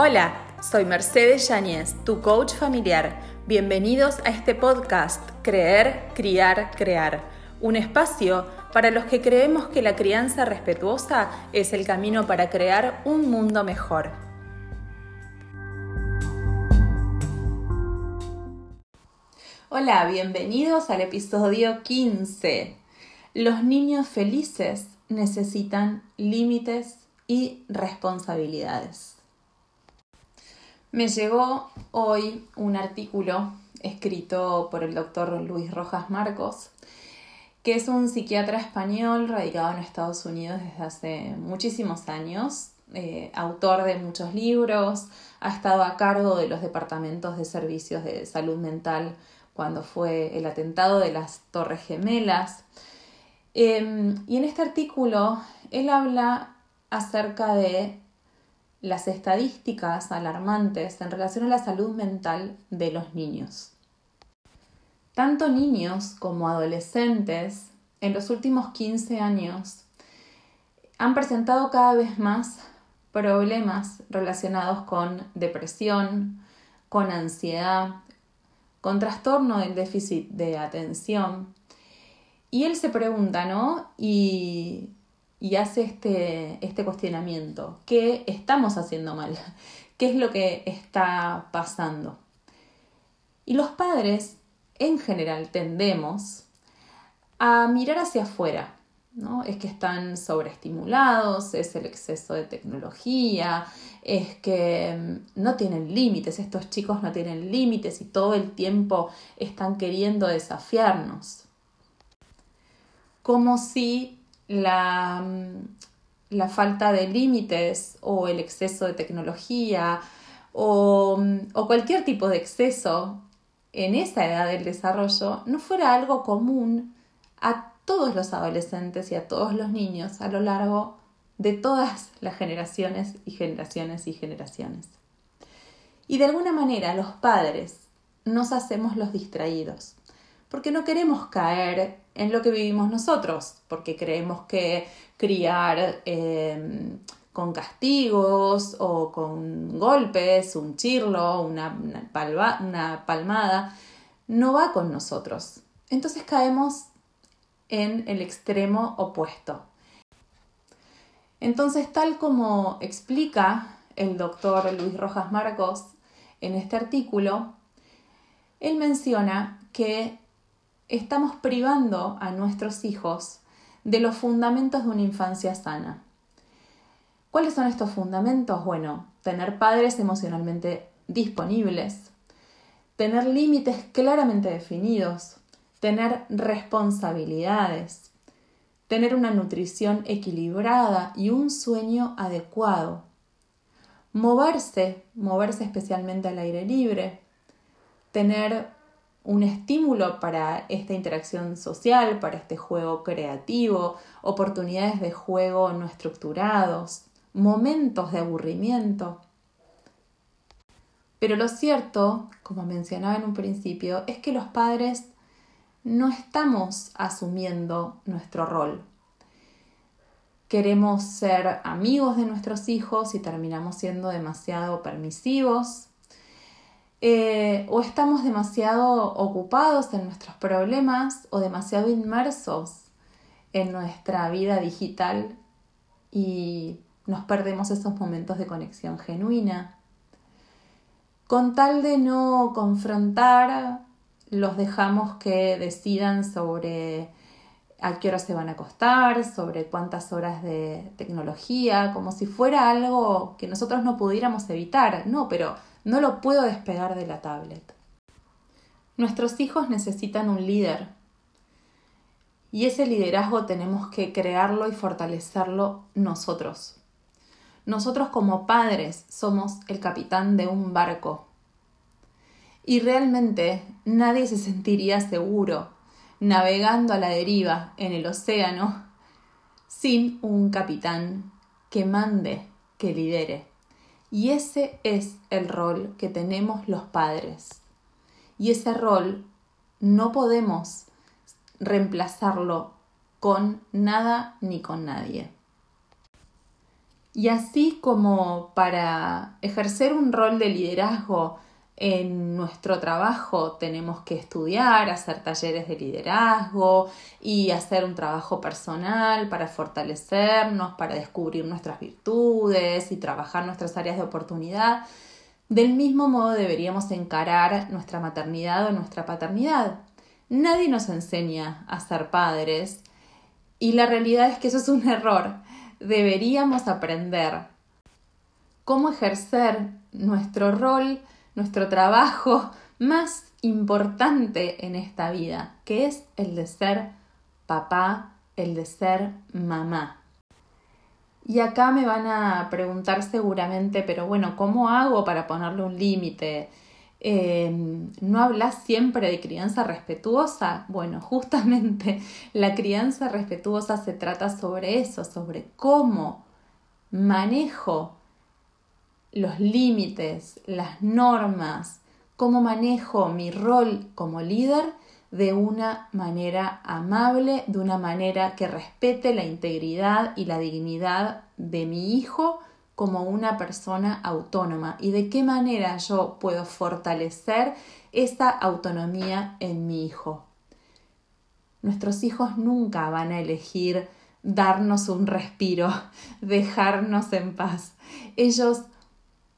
Hola, soy Mercedes Yáñez, tu coach familiar. Bienvenidos a este podcast Creer, Criar, Crear, un espacio para los que creemos que la crianza respetuosa es el camino para crear un mundo mejor. Hola, bienvenidos al episodio 15. Los niños felices necesitan límites y responsabilidades. Me llegó hoy un artículo escrito por el doctor Luis Rojas Marcos, que es un psiquiatra español radicado en Estados Unidos desde hace muchísimos años, eh, autor de muchos libros, ha estado a cargo de los departamentos de servicios de salud mental cuando fue el atentado de las Torres Gemelas. Em, y en este artículo él habla acerca de las estadísticas alarmantes en relación a la salud mental de los niños. Tanto niños como adolescentes en los últimos 15 años han presentado cada vez más problemas relacionados con depresión, con ansiedad, con trastorno del déficit de atención. Y él se pregunta, ¿no? Y y hace este, este cuestionamiento. ¿Qué estamos haciendo mal? ¿Qué es lo que está pasando? Y los padres, en general, tendemos a mirar hacia afuera. ¿no? Es que están sobreestimulados, es el exceso de tecnología, es que mm, no tienen límites, estos chicos no tienen límites y todo el tiempo están queriendo desafiarnos. Como si la, la falta de límites o el exceso de tecnología o, o cualquier tipo de exceso en esa edad del desarrollo no fuera algo común a todos los adolescentes y a todos los niños a lo largo de todas las generaciones y generaciones y generaciones. Y de alguna manera los padres nos hacemos los distraídos porque no queremos caer en lo que vivimos nosotros, porque creemos que criar em, con castigos o con golpes, un chirlo, una, una palmada, no va con nosotros. Entonces caemos en el extremo opuesto. Entonces, tal como explica el doctor Luis Rojas Marcos en este artículo, él menciona que estamos privando a nuestros hijos de los fundamentos de una infancia sana. ¿Cuáles son estos fundamentos? Bueno, tener padres emocionalmente disponibles, tener límites claramente definidos, tener responsabilidades, tener una nutrición equilibrada y un sueño adecuado, moverse, moverse especialmente al aire libre, tener un estímulo para esta interacción social, para este juego creativo, oportunidades de juego no estructurados, momentos de aburrimiento. Pero lo cierto, como mencionaba en un principio, es que los padres no estamos asumiendo nuestro rol. Queremos ser amigos de nuestros hijos y terminamos siendo demasiado permisivos, eh, o estamos demasiado ocupados en nuestros problemas o demasiado inmersos en nuestra vida digital y nos perdemos esos momentos de conexión genuina. Con tal de no confrontar, los dejamos que decidan sobre a qué hora se van a acostar, sobre cuántas horas de tecnología, como si fuera algo que nosotros no pudiéramos evitar. No, pero no lo puedo despegar de la tablet. Nuestros hijos necesitan un líder y ese liderazgo tenemos que crearlo y fortalecerlo nosotros. Nosotros como padres somos el capitán de un barco y realmente nadie se sentiría seguro navegando a la deriva en el océano sin un capitán que mande, que lidere. Y ese es el rol que tenemos los padres. Y ese rol no podemos reemplazarlo con nada ni con nadie. Y así como para ejercer un rol de liderazgo en nuestro trabajo tenemos que estudiar, hacer talleres de liderazgo y hacer un trabajo personal para fortalecernos, para descubrir nuestras virtudes y trabajar nuestras áreas de oportunidad. Del mismo modo deberíamos encarar nuestra maternidad o nuestra paternidad. Nadie nos enseña a ser padres y la realidad es que eso es un error. Deberíamos aprender cómo ejercer nuestro rol nuestro trabajo más importante en esta vida, que es el de ser papá, el de ser mamá. Y acá me van a preguntar seguramente, pero bueno, ¿cómo hago para ponerle un límite? Em, ¿No hablas siempre de crianza respetuosa? Bueno, justamente la crianza respetuosa se trata sobre eso, sobre cómo manejo los límites, las normas, cómo manejo mi rol como líder de una manera amable, de una manera que respete la integridad y la dignidad de mi hijo como una persona autónoma y de qué manera yo puedo fortalecer esa autonomía en mi hijo. Nuestros hijos nunca van a elegir darnos un respiro, dejarnos en paz. Ellos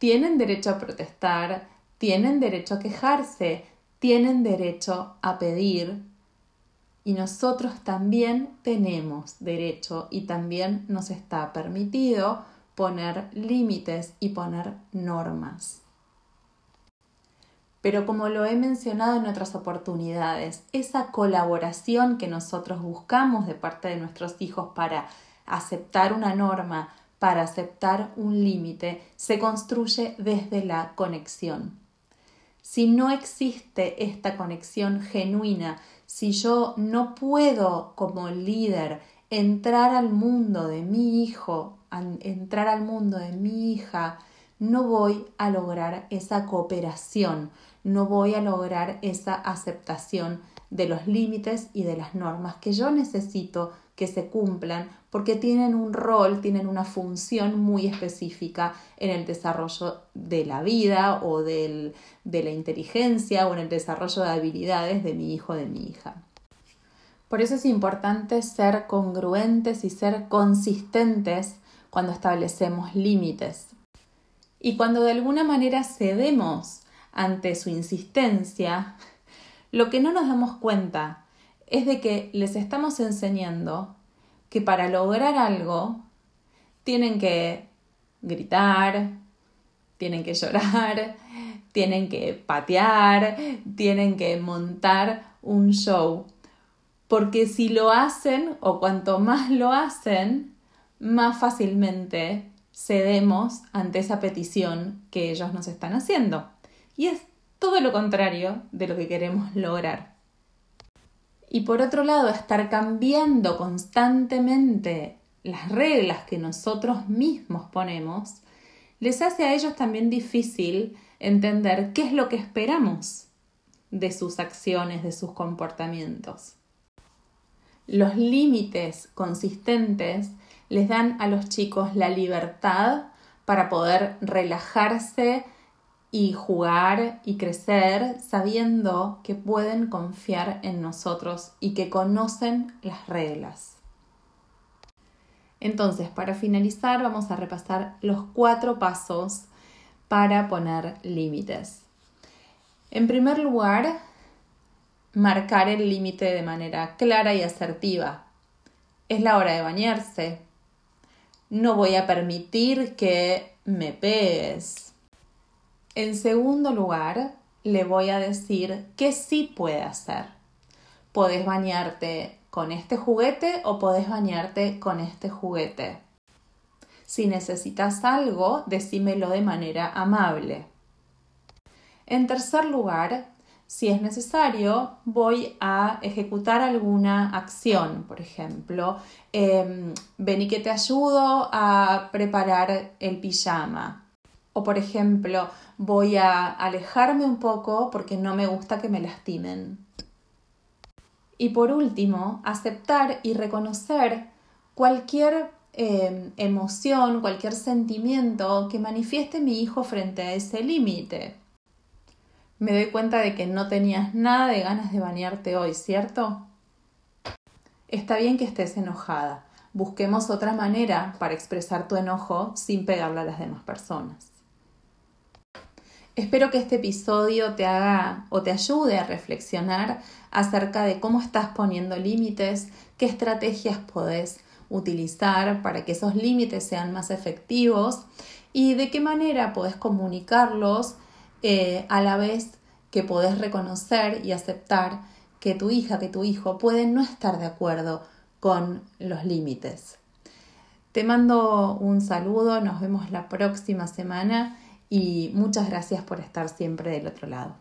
tienen derecho a protestar, tienen derecho a quejarse, tienen derecho a pedir y nosotros también tenemos derecho y también nos está permitido poner límites y poner normas. Pero como lo he mencionado en otras oportunidades, esa colaboración que nosotros buscamos de parte de nuestros hijos para aceptar una norma, para aceptar un límite se construye desde la conexión. Si no existe esta conexión genuina, si yo no puedo como líder entrar al mundo de mi hijo, entrar al mundo de mi hija, no voy a lograr esa cooperación, no voy a lograr esa aceptación de los límites y de las normas que yo necesito que se cumplan porque tienen un rol, tienen una función muy específica en el desarrollo de la vida o de la inteligencia o en el desarrollo de habilidades de mi hijo o de mi hija. Por eso es importante ser congruentes y ser consistentes cuando establecemos límites. Y cuando de alguna manera cedemos ante su insistencia, lo que no nos damos cuenta es de que les estamos enseñando que para lograr algo tienen que gritar, tienen que llorar, tienen que patear, tienen que montar un show. Porque si lo hacen o cuanto más lo hacen, más fácilmente cedemos ante esa petición que ellos nos están haciendo. Y es todo lo contrario de lo que queremos lograr. Y por otro lado, estar cambiando constantemente las reglas que nosotros mismos ponemos, les hace a ellos también difícil entender qué es lo que esperamos de sus acciones, de sus comportamientos. Los límites consistentes les dan a los chicos la libertad para poder relajarse y jugar y crecer sabiendo que pueden confiar en nosotros y que conocen las reglas. Entonces, para finalizar, vamos a repasar los cuatro pasos para poner límites. En primer lugar, marcar el límite de manera clara y asertiva. Es la hora de bañarse. No voy a permitir que me pegues en segundo lugar, le voy a decir que sí puede hacer. Podés bañarte con este juguete o podés bañarte con este juguete. Si necesitas algo, decímelo de manera amable. En tercer lugar, si es necesario, voy a ejecutar alguna acción. Por ejemplo, eh, ven y que te ayudo a preparar el pijama. O por ejemplo, voy a alejarme un poco porque no me gusta que me lastimen. Y por último, aceptar y reconocer cualquier em, emoción, cualquier sentimiento que manifieste mi hijo frente a ese límite. Me doy cuenta de que no tenías nada de ganas de bañarte hoy, ¿cierto? Está bien que estés enojada. Busquemos otra manera para expresar tu enojo sin pegarle a las demás personas. Espero que este episodio te haga o te ayude a reflexionar acerca de cómo estás poniendo límites, qué estrategias podés utilizar para que esos límites sean más efectivos y de qué manera podés comunicarlos eh, a la vez que podés reconocer y aceptar que tu hija, que tu hijo puede no estar de acuerdo con los límites. Te mando un saludo, nos vemos la próxima semana y muchas gracias por estar siempre del otro lado.